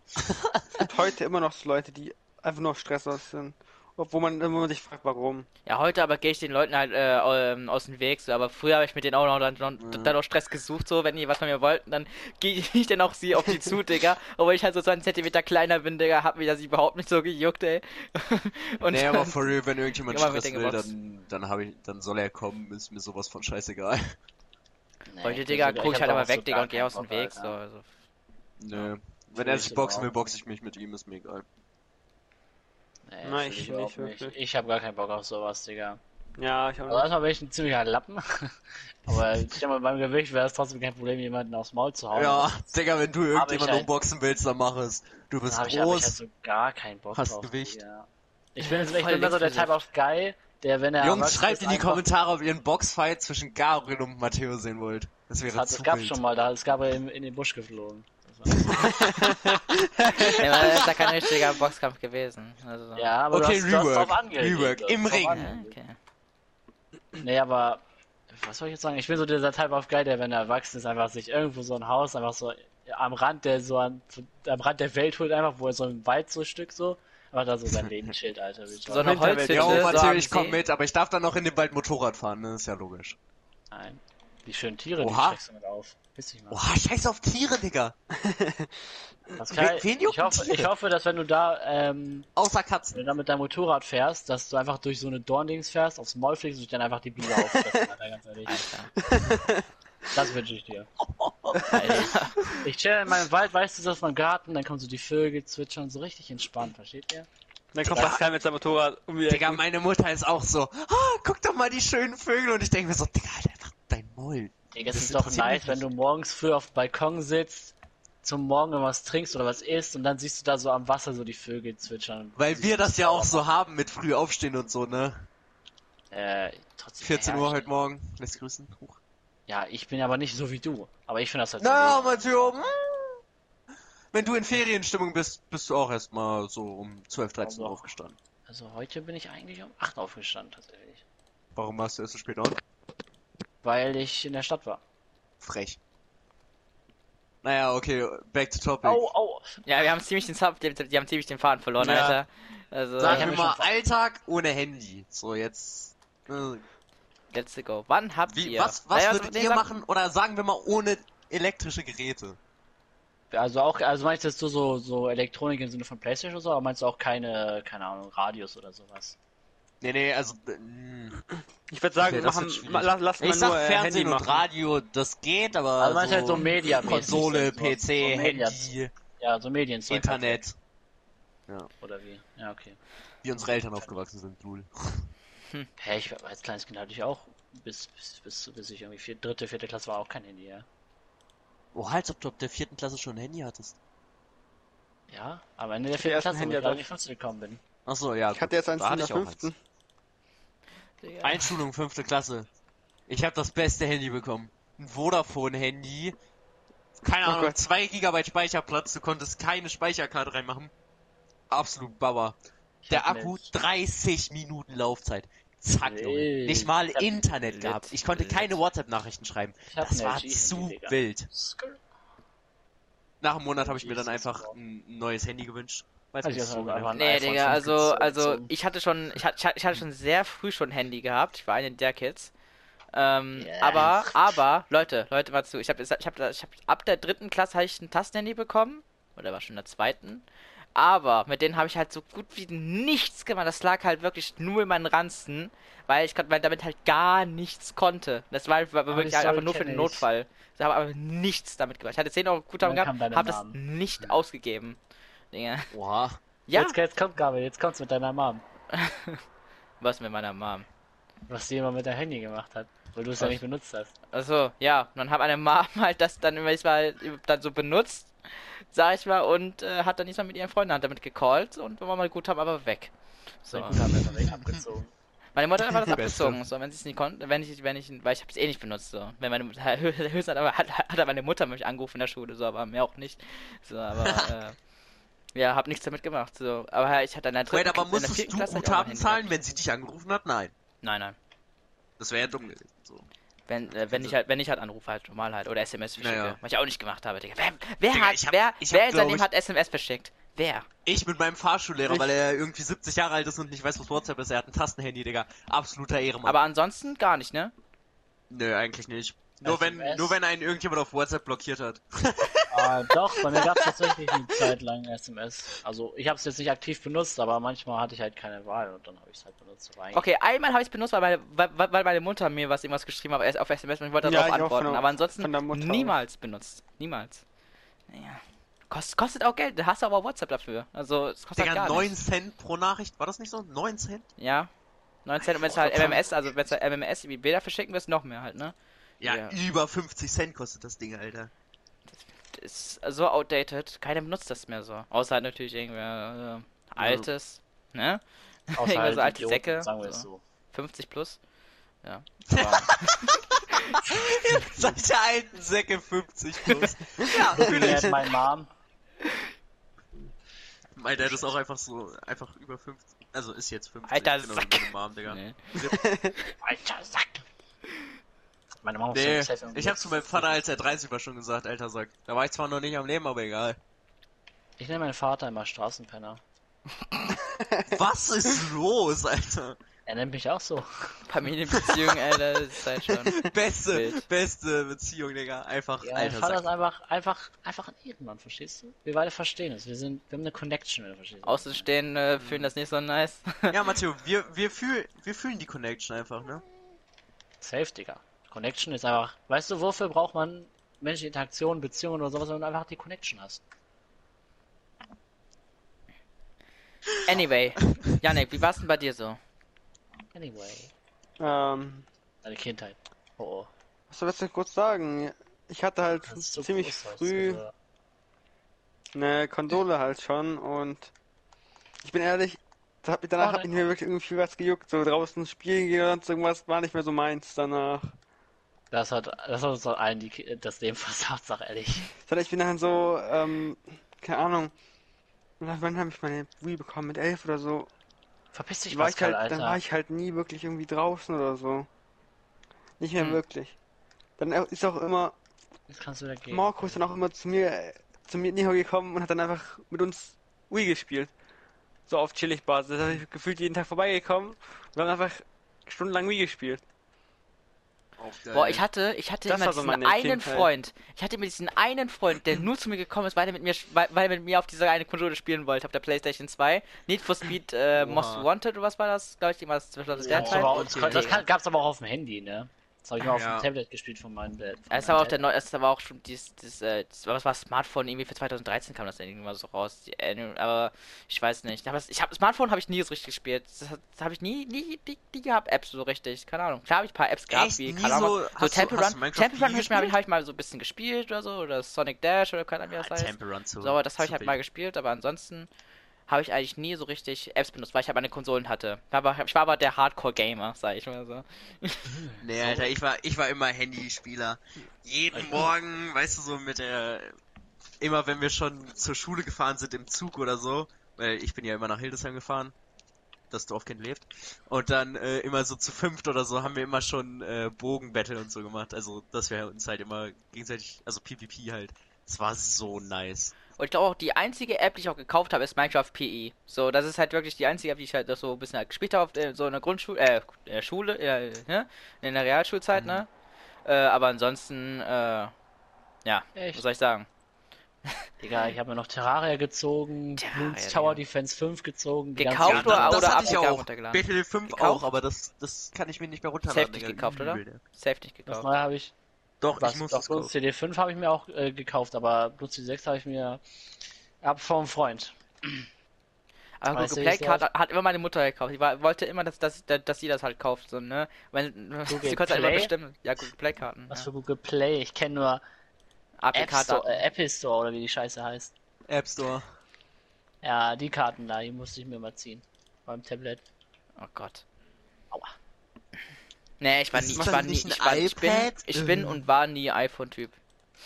Es *laughs* gibt *laughs* heute immer noch so Leute, die einfach nur auf Stress aus sind. Obwohl man, wenn man sich fragt, warum. Ja, heute aber gehe ich den Leuten halt äh, ähm, aus dem Weg, so, aber früher habe ich mit denen auch noch dann, dann, dann auch Stress gesucht, so, wenn die was von mir wollten, dann gehe *laughs* ich dann auch sie auf die zu, Digga. Obwohl ich halt so 20 Zentimeter kleiner bin, Digga, hat mich das überhaupt nicht so gejuckt, ey. *laughs* Und Nee, aber for real, wenn irgendjemand Stress den will, dann, dann, hab ich, dann soll er kommen, ist mir sowas von scheißegal. Nee, heute, Digga, so- guck ich halt immer weg, so Digga, und geh keinen aus dem Weg, so, Alter. also. Nö. Wenn Fühl er ich sich boxen will, boxe ich mich mit ihm, ist mir egal. Nee, Nein, fühl ich nicht wirklich. Ich habe gar keinen Bock auf sowas, Digga. Ja, ich Also habe erstmal bin ich ein ziemlicher Lappen. *laughs* Aber ich denke mal, beim Gewicht wäre es trotzdem kein Problem, jemanden aufs Maul zu hauen. Ja, Digga, wenn du irgendjemanden halt- umboxen willst, dann mach es. Du bist habe ich, hab ich halt groß. so gar keinen Bock hast drauf. Gewicht. Digga. Ich bin, jetzt, ich Voll bin so der. Type of Guy, der, wenn er Jungs, schreibt ist, in die Kommentare, ob ihr einen Boxfight zwischen Gabriel und Matteo sehen wollt. Das wäre Das, hat, zu das gab's wild. schon mal, da ist Gabriel in, in den Busch geflogen. Das Ja, aber das ist ja kein richtiger Boxkampf gewesen. Also, ja, aber Okay, du hast, du hast Rework. Rework, du hast im drauf Ring. Okay. Nee, aber was soll ich jetzt sagen? Ich bin so dieser Type of Guy, der, wenn er erwachsen ist, einfach sich irgendwo so ein Haus einfach so am Rand der so an, am Rand der Welt holt, einfach, wo er so im Wald so Stück so, einfach da so sein Leben chillt, Alter. wie So eine Holzhütte, Ja, so Matteo, am ich komm mit, aber ich darf dann noch in den Wald Motorrad fahren, ne? Ist ja logisch. Nein. Die schönen Tiere, Oha. die schreckst du mit auf. Piss dich mal. Oha, scheiß auf Tiere, Digga. *laughs* Pascal, wen- wen ich, hoffe, Tiere? ich hoffe, dass wenn du da, ähm, Außer wenn Katzen. du da mit deinem Motorrad fährst, dass du einfach durch so eine Dorndings fährst, aufs Maul fliegst und dich dann einfach die Biene auffressen, Alter, ganz ehrlich. Alter. *laughs* Das wünsche ich dir. *laughs* Alter. Ich chill in meinem Wald, weißt du, das mein Garten, dann kommen so die Vögel zwitschern, so richtig entspannt, versteht ihr? Dann kommt Pascal mit seinem Motorrad um die Digga, meine Mutter ist auch so, ah, guck doch mal die schönen Vögel. Und ich denke mir so, Digga, einfach dein Maul. Digga, es Das ist doch nice, wenn du morgens früh auf dem Balkon sitzt, zum Morgen was trinkst oder was isst und dann siehst du da so am Wasser so die Vögel zwitschern. Weil wir das ja auch so haben mit früh aufstehen und so, ne? Äh, trotzdem. 14 ja, Uhr heute Morgen. Lässt grüßen. Huch. Ja, ich bin aber nicht so wie du. Aber ich finde das halt Na, so. Mm. Wenn du in Ferienstimmung bist, bist du auch erstmal so um 12, 13 Uhr Also- aufgestanden. Also heute bin ich eigentlich um 8 aufgestanden, tatsächlich. Warum warst du erst so spät auf? Weil ich in der Stadt war. Frech. Naja, okay, back to topic. Au, au! Ja, wir haben ziemlich den Zap, die, die haben ziemlich den Faden verloren, Ja. Alter. Also, Sagen ich wir mal Alltag ohne Handy. So, jetzt. Äh, let's go. Wann habt wie, ihr? was was Naja, würdet ihr machen? Oder sagen wir mal ohne elektrische Geräte? Also auch, also meinst du jetzt so, so, so Elektronik im Sinne von Playstation oder so, aber meinst du auch keine, keine Ahnung, Radios oder sowas? Nee, nee, also. äh, mh. Ich würde sagen, Okay, machen, ma- lass, mal Ich sag nur äh, Fernsehen Handy und machen. Radio, das geht, aber. Also meinst du halt so Media Konsole, so, PC, so Media- Handy, Ja, so Medien. Internet. Oder wie? Ja, okay. Wie unsere Eltern aufgewachsen sind, Lul. *laughs* Hä, ich war als kleines Kind hatte ich auch, bis, bis, bis, bis ich irgendwie vier, dritte, vierte Klasse war auch kein Handy, ja. Oh, als ob du ab der vierten Klasse schon ein Handy hattest. Ja, am Ende der vierten ersten Klasse, wo ich in die fünfte gekommen bin. Achso, ja. Ich hatte jetzt eins da in der fünften. Digga. Einschulung, fünfte Klasse. Ich habe das beste Handy bekommen. Ein Vodafone-Handy. Keine Oh Ahnung, Gott. 2 GB Speicherplatz, du konntest keine Speicherkarte reinmachen. Absolut Bauer. Der Akku, nicht- 30 Minuten Laufzeit. Zack, Junge. Wild. Nicht mal Internet gehabt. Ich konnte keine WhatsApp-Nachrichten schreiben. Das war zu wild. Nach einem Monat habe ich mir dann einfach ein neues Handy gewünscht. Weiß Also, nicht das so genau. Nee, Digga, 5 also, also ich hatte schon, ich hatte, ich hatte schon sehr früh schon ein Handy gehabt. Ich war eine der Kids. Ähm, Ja. aber, aber, Leute, Leute, mal zu. Ich habe, ich habe, ich habe, ab der dritten Klasse habe ich ein Tastenhandy bekommen. Oder war schon in der zweiten. Aber mit denen habe ich halt so gut wie nichts gemacht. Das lag halt wirklich nur in meinen Ranzen, weil ich weil damit halt gar nichts konnte. Das war, war wirklich halt einfach nur für den ich. Notfall. Ich habe aber nichts damit gemacht. Ich hatte 10 Euro Guthaben gehabt, habe das nicht ausgegeben. Digga. Oha. Ja, Jetzt, jetzt kommt Gabe, jetzt kommt's mit deiner Mom. was mit meiner Mom. Was die immer mit deinem Handy gemacht hat. Weil du es ja nicht benutzt hast. Also ja, dann hat meine Mom halt das dann immer dann so benutzt, sag ich mal, und äh, hat dann nicht mal mit ihren Freunden damit gecallt und wenn wir mal gut haben, aber weg. So. Gut, haben einfach weg abgezogen. Meine Mutter hat einfach das abgezogen, so wenn sie es nicht konnte, wenn ich, wenn ich, weil ich habe es eh nicht benutzt, so. Wenn meine Mutter, höchstens hat, aber- hat, hat meine Mutter mich angerufen in der Schule, so, aber mehr auch nicht. So, aber äh, ja, hab nichts damit gemacht, so. Aber ich hatte in der dritten, Wait, aber musstest du Klasse Guthaben zahlen, wenn sie dich angerufen hat? Nein. Nein, nein. Das wäre ja dumm gewesen. So. Wenn, äh, wenn ich halt, wenn ich halt anrufe, halt normal halt. Oder SMS verschicke. Naja. Was ich auch nicht gemacht habe, Digga. Wer, wer Digga, hat, hab- wer, ich wer hab, in seinem Leben hat SMS verschickt? Wer? Ich mit meinem Fahrschullehrer, Ich- weil er irgendwie 70 Jahre alt ist und nicht weiß, was WhatsApp ist. Er hat ein Tastenhandy, Digga. Absoluter Ehrenmann. Aber ansonsten gar nicht, ne? Nö, eigentlich nicht. Nur wenn, nur wenn einen irgendjemand auf WhatsApp blockiert hat. Ah, doch, bei mir gab es *laughs* tatsächlich eine Zeit lang SMS. Also ich habe es jetzt nicht aktiv benutzt, aber manchmal hatte ich halt keine Wahl und dann habe ich es halt benutzt. Okay, einmal habe ich es benutzt, weil meine, weil, weil meine Mutter mir was irgendwas geschrieben hat erst auf SMS und ich wollte Ja, darauf auch antworten. von der- aber ansonsten niemals benutzt. Niemals. Naja. Kost, kostet auch Geld, da hast du aber WhatsApp dafür. Also es kostet halt Digga, gar 9 nichts. Cent pro Nachricht. War das nicht so? 9 Cent? Ja. 9 Cent und wenn es halt MMS, also wenn es halt MMS wie Bilder verschicken wirst, noch mehr halt, ne? Ja, Ja. über 50 Cent kostet das Ding, Alter. ist so outdated, keiner benutzt das mehr so. Außer halt natürlich irgendwer äh, altes, ne? Außer *laughs* irgendwas halt so alte Idioten, Säcke, Sagen wir so. so. 50 plus. Ja. *laughs* Solche alten Säcke 50 plus. *laughs* ja, natürlich. at my mom. Mein Dad ist auch einfach so, einfach über 50. Also ist jetzt 50. Alter genau Sack. Mom, Digga. Nee. Alter Sack. Meine Mama Nee, ich hab zu meinem Vater, als er *laughs* 30 war, schon gesagt, alter Sack. Da war ich zwar noch nicht am Leben, aber egal. Ich nenne meinen Vater immer Straßenpenner. *laughs* Was ist los, Alter? Er nennt mich auch so. Familienbeziehung, Alter, ist halt schon. *laughs* Beste, Wild. beste Beziehung, Digga. Einfach, Ja, mein alter Vater ist einfach, einfach, einfach ein Ehrenmann, verstehst du? Wir beide verstehen es. Wir sind, wir haben eine Connection, wenn du verstehst. Außenstehende fühlen das nicht so nice. Ja, Matteo, wir, wir, fühl, wir fühlen die Connection einfach, ne? Safe, Digga. Connection ist einfach, weißt du, wofür braucht man menschliche Interaktion, Beziehungen oder sowas, wenn du einfach die Connection hast? Anyway, Janik, wie war's denn bei dir so? Anyway. Ähm, Deine Kindheit. Oh, oh. was soll ich jetzt kurz sagen? Ich hatte halt so ziemlich früh eine Konsole halt schon und ich bin ehrlich, mich danach Oh, hat mich mir wirklich irgendwie was gejuckt, so draußen spielen gehen oder sonst irgendwas war nicht mehr so meins danach. Das hat, das hat uns allen die, das Leben *laughs* versagt, sag ehrlich. Ich bin dann so, ähm, keine Ahnung, wann habe ich meine Wii bekommen? Mit elf oder so. Verpiss dich, war ich Pascal, halt, dann Alter. war ich halt nie wirklich irgendwie draußen oder so. Nicht mehr Hm. wirklich. Dann ist auch immer, Jetzt kannst du gehen. Marco ist dann auch immer zu mir, äh, zu mir näher gekommen und hat dann einfach mit uns Wii gespielt. So auf chillig Basis. Da ich gefühlt jeden Tag vorbeigekommen und wir haben einfach stundenlang Wii gespielt. Boah, ich hatte, ich hatte Das immer diesen einen Kindheit. Freund. Ich hatte immer diesen einen Freund, der nur zu mir gekommen ist, weil er mit mir, weil, weil er mit mir auf dieser eine Konsole spielen wollte, auf der PlayStation 2. Need for Speed äh, Most. Wanted oder was war das? Glaube ich, zwischen Ja, der das, Teil. aber, okay. das, das kann, gab's aber auch auf dem Handy, ne? Das habe ich mal auf Ja. dem Tablet gespielt von meinem Dad. von Ja, Das meinem war auch der neue, das war auch schon dieses, dieses äh, das, was war Smartphone irgendwie für 2013 kam das dann irgendwann so raus. Die, äh, aber ich weiß nicht. Aber ich habe Smartphone habe ich nie so richtig gespielt. Das, das habe ich nie, nie, nie, nie gehabt Apps so richtig. Keine Ahnung. Klar habe ich ein paar Apps gehabt Echt? wie Nie keine Ahnung, so- so, Temple du Run. Temple Run habe ich, mal- hab ich mal so ein bisschen gespielt oder so oder Sonic Dash oder keine Ahnung wie das heißt. Temple Run zu. So, aber das habe ich halt mal gespielt, aber ansonsten habe ich eigentlich nie so richtig Apps benutzt, weil ich halt meine Konsolen hatte. Ich war aber, ich war aber der Hardcore-Gamer, sag ich mal so. *laughs* Nee, Alter, ich war, ich war immer Handyspieler. Jeden Morgen, weißt du, so mit der, immer wenn wir schon zur Schule gefahren sind im Zug oder so, weil ich bin ja immer nach Hildesheim gefahren, das Dorfkind lebt, und dann äh, immer so zu fünft oder so haben wir immer schon äh, Bogenbattle und so gemacht, also dass wir uns halt immer gegenseitig, also PvP halt. Es war so nice. Und ich glaube auch, die einzige App, die ich auch gekauft habe, ist Minecraft PE. So, das ist halt wirklich die einzige App, die ich halt so ein bisschen halt gespielt habe, äh, so in der Grundschule, äh, in der Schule, äh, ne? in der Realschulzeit, ne? Äh, aber ansonsten, äh, ja, Echt? was soll ich sagen? Digga, ich habe mir noch Terraria gezogen, Terraria, Tower. Defense 5 gezogen. Gekauft oder- das, das oder hatte ich auch. runtergeladen? Battlefield 5 Gekauft? auch, aber das, das kann ich mir nicht mehr runterladen. Safe nicht Digga. gekauft, oder? Übel, Safe nicht Das gekauft. neue habe ich. Doch, Was, ich muss doch, Bloons kaufen. CD5 habe ich mir auch äh, gekauft, aber Bloons CD6 habe ich mir ab vom Freund. Aber Weißt Google du, Play ich hat, hat immer meine Mutter gekauft. Die war, wollte immer, dass, dass, dass sie das halt kauft, so, ne? Weil, *laughs* sie konnte halt immer bestimmen. Ja, Google Play Karten. Was ja. für Google Play? Ich kenne nur App Store, äh, Apple Store oder wie die Scheiße heißt. App Store. Ja, die Karten da, die musste ich mir mal ziehen. Beim Tablet. Oh Gott. Aua. Nee, ich war nie, ich war nie, nicht ich, ein war, ich bin, iPad? ich bin Ähm. und war nie iPhone-Typ.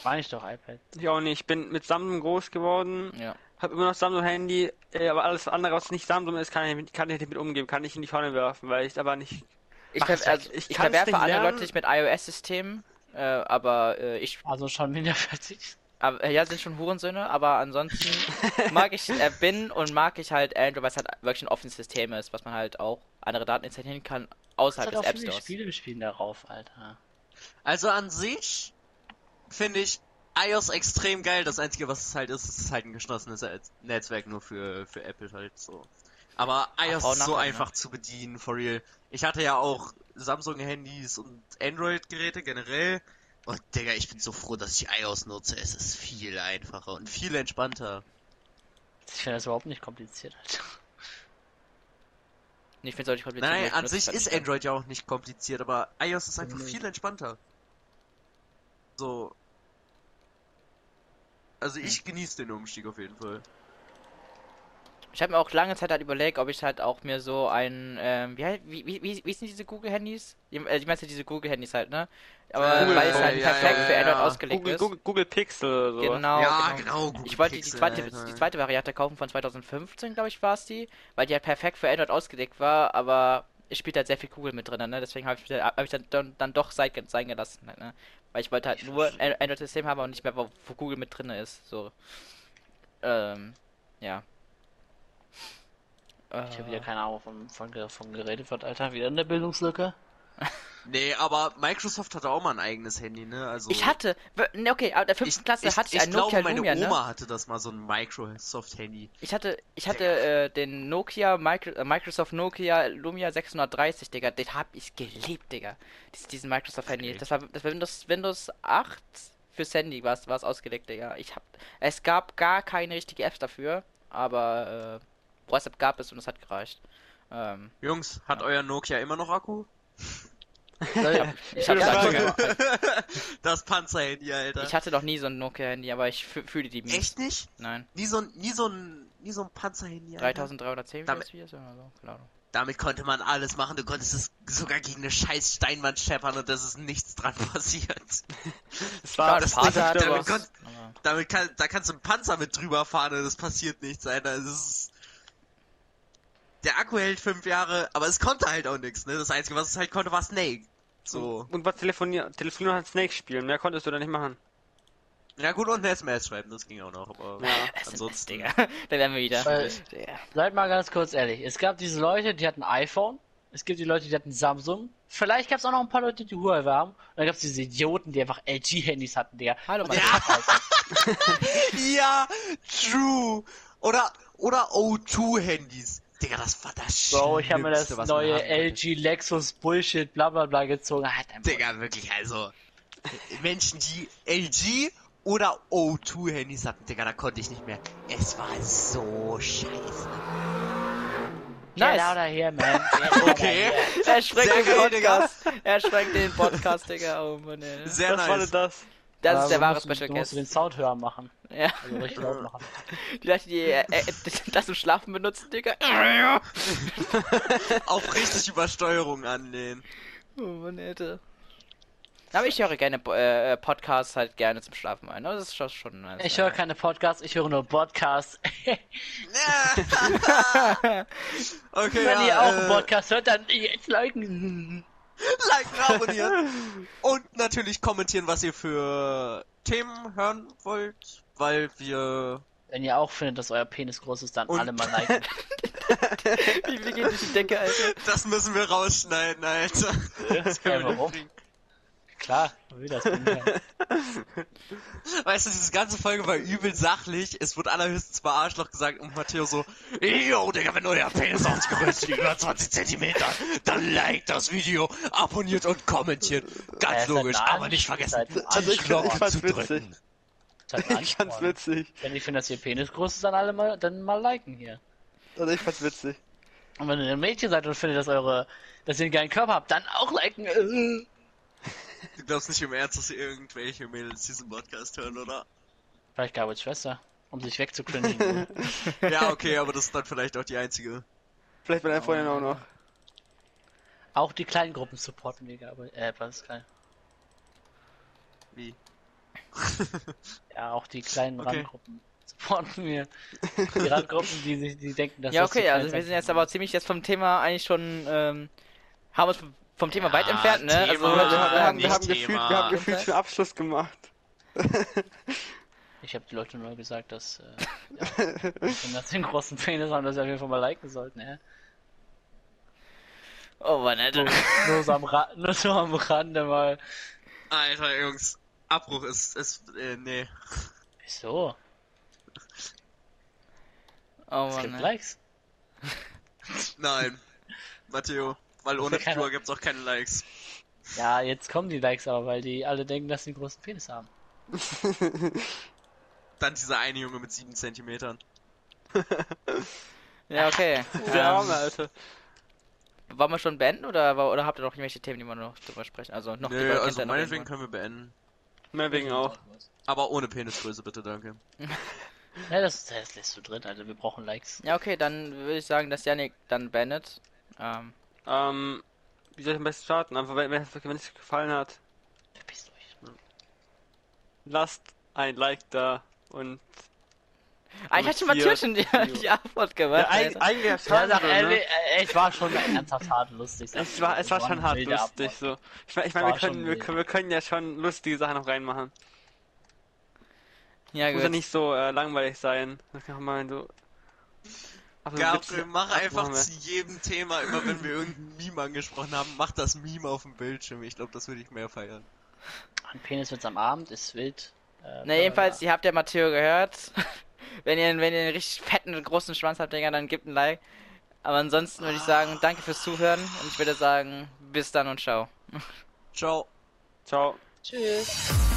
War ich doch iPad. Ich auch nicht. Ich bin mit Samsung groß geworden, Ja. habe immer noch Samsung-Handy, aber alles andere, was nicht Samsung ist, kann ich, kann ich nicht mit umgehen, kann ich in die Pfanne werfen, weil ich aber nicht. Ich, ver also, Ich ich, verwerfe nicht andere lernen. Leute nicht mit iOS-Systemen, äh, aber äh, ich, Also schon wieder fertig. Aber, äh, ja, sind schon Hurensöhne, aber ansonsten *laughs* mag ich, äh, bin und mag ich halt Android, weil es halt wirklich ein offenes System ist, was man halt auch andere Daten installieren kann, außerhalb des App viele Stores. Spiele spielen darauf, Alter. Also an sich finde ich iOS extrem geil. Das Einzige, was es halt ist, ist halt ein geschlossenes Netzwerk nur für, für Apple halt so. Aber iOS auch ist so ne? einfach zu bedienen, for real. Ich hatte ja auch Samsung-Handys und Android-Geräte generell. Und Digga, ich bin so froh, dass ich iOS nutze. Es ist viel einfacher und viel entspannter. Ich finde das überhaupt nicht kompliziert, Alter. Ich finde es auch nicht kompliziert. Nein, an sich ist. Android ja auch nicht kompliziert, aber iOS ist einfach Nee. viel entspannter. So. Also ich genieße den Umstieg auf jeden Fall. Ich habe mir auch lange Zeit halt überlegt, ob ich halt auch mir so ein, ähm, wie, wie, wie, wie, wie sind diese Google-Handys? Die- äh, Ich meine diese Google-Handys halt, ne? Aber Google weil es halt ja, perfekt ja, für ja, Android ja. ausgelegt Google, ist. Google, Google Pixel oder so. Genau, ja, genau. genau. Google Ich wollte die Pixel, zweite, Alter. die zweite Variante kaufen von 2015, glaube ich, war es die, weil die halt perfekt für Android ausgelegt war, aber es spielt halt sehr viel Google mit drin, ne? Deswegen habe ich, hab ich dann, dann, dann doch sein, sein gelassen, halt, ne? Weil ich wollte halt nur ein Android-System haben und nicht mehr, wo, wo Google mit drin ist, so. Ähm, ja. Ich habe wieder Äh, keine Ahnung, von, von, von geredet wird, Alter. Wieder in der Bildungslücke. *laughs* Nee, aber Microsoft hatte auch mal ein eigenes Handy, ne? Also ich hatte, ne, okay, ab der fünften Klasse hatte ich, ein glaube, Nokia meine Lumia, Oma ne? hatte das mal so ein Microsoft-Handy. Ich hatte, ich hatte äh, den Nokia, Micro, äh, Microsoft Nokia Lumia 630, Digga. Den hab ich geliebt, Digga. Dies, diesen Microsoft Handy. Okay. Das war, das war Windows, Windows 8 fürs Handy war es ausgelegt, Digga. Ich hab, es gab gar keine richtige Apps dafür, aber äh, WhatsApp gab es und es hat gereicht. Ähm, Jungs, hat Ja. euer Nokia immer noch Akku? ich, hab Gute das, Frage. das Panzerhandy, Alter. ich hatte noch nie so ein Nokia Handy, aber ich fü- fühle die mies. Echt nicht? Nein. Nie so ein, nie so ein, nie so ein Panzerhandy, Alter. 3310 Damit- PS4 oder so, keine Ahnung. Damit konnte man alles machen. Du konntest es sogar gegen eine scheiß Steinwand scheppern und es ist nichts dran *laughs* passiert. Das Klar, war das Ding- damit konnt- Damit kann, da kannst du einen Panzer mit drüber fahren und es passiert nichts, Alter. Es ist, der Akku hält fünf Jahre, aber es konnte halt auch nichts, ne? Das Einzige, was es halt konnte, war Snake. So. Und was telefonieren, telefonieren und Snake spielen, mehr konntest du da nicht machen. Ja gut, und eine SMS schreiben, das ging auch noch, aber Ja. *laughs* Ansonsten. Digga. *laughs* Da wären wir wieder. Weil-. Seid mal ganz kurz ehrlich. Es gab diese Leute, die hatten iPhone. Es gibt die Leute, die hatten Samsung. Vielleicht gab es auch noch ein paar Leute, die Huawei haben. Und dann gab es diese Idioten, die einfach LG-Handys hatten, Digga. Hallo, Und mein Ja. *laughs* ja, true. Oder, oder O2-Handys. Digga, das war das Bro, ich habe mir das neue. LG Lexus Bullshit bla bla bla gezogen. Halt. Digga, wirklich, also. Menschen, die LG oder O2-Handys hatten, Digga, da konnte ich nicht mehr. Es war so scheiße. Get Nice. out of here, man. Get *laughs* Okay. Er sprengt Sehr den. Podcast. Er sprengt den Podcast, Digga. Oh Mann, ey. Sehr Was war nice. denn das? Das Aber ist der wahre Special Du musst den Guest. Sound höher machen. Ja. Also richtig laut machen. *laughs* Die Leute, die äh, äh, *laughs* das zum Schlafen benutzen, Digga. *laughs* Auch richtig Übersteuerung anlehnen. Oh Mann, Alter. Aber ich höre gerne äh, Podcasts halt gerne zum Schlafen ein. Das ist schon, nice. Ich höre keine Podcasts, ich höre nur Podcasts. okay, Wenn ja, ihr auch äh, einen Podcast hört, dann jetzt liken. *laughs* liken, abonnieren und natürlich kommentieren, was ihr für Themen hören wollt, weil wir Wenn ihr auch findet, dass euer Penis groß ist, dann Und- alle mal *laughs* liken. Wie viel geht durch die Decke, Alter? Das müssen wir rausschneiden, Alter. Das können wir nicht warum? bringen. Klar, wie das. *laughs* Weißt du, diese ganze Folge war übel sachlich. Es wurde allerhöchstens bei Arschloch gesagt und Matteo so, Yo, Digga, wenn euer Penis aufs Größte über 20 Zentimeter, dann liked das Video, abonniert und kommentiert. Ganz Ja, ist logisch, aber nicht vergessen, halt Also ich, ein find- ich zu witzig. drücken. Ich fand's witzig. Wenn ihr findet, dass ihr Penis groß ist, dann alle mal, dann mal liken hier. Also ich fand's witzig. Und wenn ihr ein Mädchen seid und findet, dass eure, dass ihr einen geilen Körper habt, dann auch liken. Du glaubst nicht im Ernst, dass irgendwelche Mädels diesen Podcast hören, oder? Vielleicht Gabriels Schwester, um sich wegzukündigen. *laughs* Ja, okay, aber das ist dann vielleicht auch die einzige. Vielleicht bei deiner Freundin auch noch. auch die kleinen Gruppen supporten wir, Gabriel. Äh, Pascal. Wie? *laughs* Ja, auch die kleinen Okay. Randgruppen supporten wir. Die Randgruppen, die sich, die denken, dass Ja, okay, also wir sind jetzt aber ziemlich jetzt vom Thema eigentlich schon, ähm, haben uns vom Thema weit Ja, entfernt, ne? Thema. Also, wir, wir, haben, wir, haben, wir, nicht haben gefühlt, wir haben gefühlt schon Abschluss gemacht. Ich habe die Leute nur gesagt, dass, äh, ja, wenn das den großen Penis haben, dass sie auf jeden Fall mal liken sollten, ja. oh Mann, Alter. Nur so am, Ra nur so am Rande mal. Alter, Jungs, Abbruch ist, ist, äh, nee. Wieso? Oh Es Mann, gibt. Likes. Nein. Matteo, weil ohne Keine- Figur gibt's auch keine Likes. Ja, jetzt kommen die Likes aber, weil die alle denken, dass sie einen großen Penis haben. *laughs* Dann dieser eine Junge mit sieben Zentimetern. *laughs* Ja, okay. *laughs* Der Arme, ähm, Alter. wollen wir schon beenden oder, oder habt ihr noch irgendwelche Themen, die wir noch drüber sprechen? Also noch Nö, also noch meinetwegen können wir beenden. Meinetwegen auch. Aber ohne Penisgröße, bitte, danke. Ja, das, das lässt du drin, Alter. Wir brauchen Likes. Ja, okay, dann würde ich sagen, dass Janik dann beendet. Ähm, Ähm, wie soll ich am besten starten? Einfach, wenn wenn es gefallen hat, Verpisst euch. lasst ein Like da und eigentlich hat schon hier- Matthias schon die, *laughs* die Antwort gemacht. ja, Alter. eigentlich, eigentlich Ja, ehrlich, ne? äh, es war schon ernsthaft hart lustig. Es ich. war, es war schon hart lustig, so. Ich meine, ich mein, wir können, schon wir können, wir können ja schon lustige Sachen noch reinmachen. Ja, Muss ja gut. nicht so äh, langweilig sein. Das kann man mal so. So Gabriel, mach Ach, einfach zu jedem Thema, immer wenn wir irgendein Meme angesprochen haben, mach das Meme auf dem Bildschirm. Ich glaube, das würde ich mehr feiern. Ein Penis wird's am Abend, ist wild. Äh, Na, jedenfalls, ihr habt ja Matteo gehört. *laughs* wenn ihr, wenn ihr einen richtig fetten, großen Schwanz habt, Digga, dann gebt ein Like. Aber ansonsten würde ich sagen, danke fürs Zuhören und ich würde sagen, bis dann und ciao. Ciao. Ciao. Tschüss.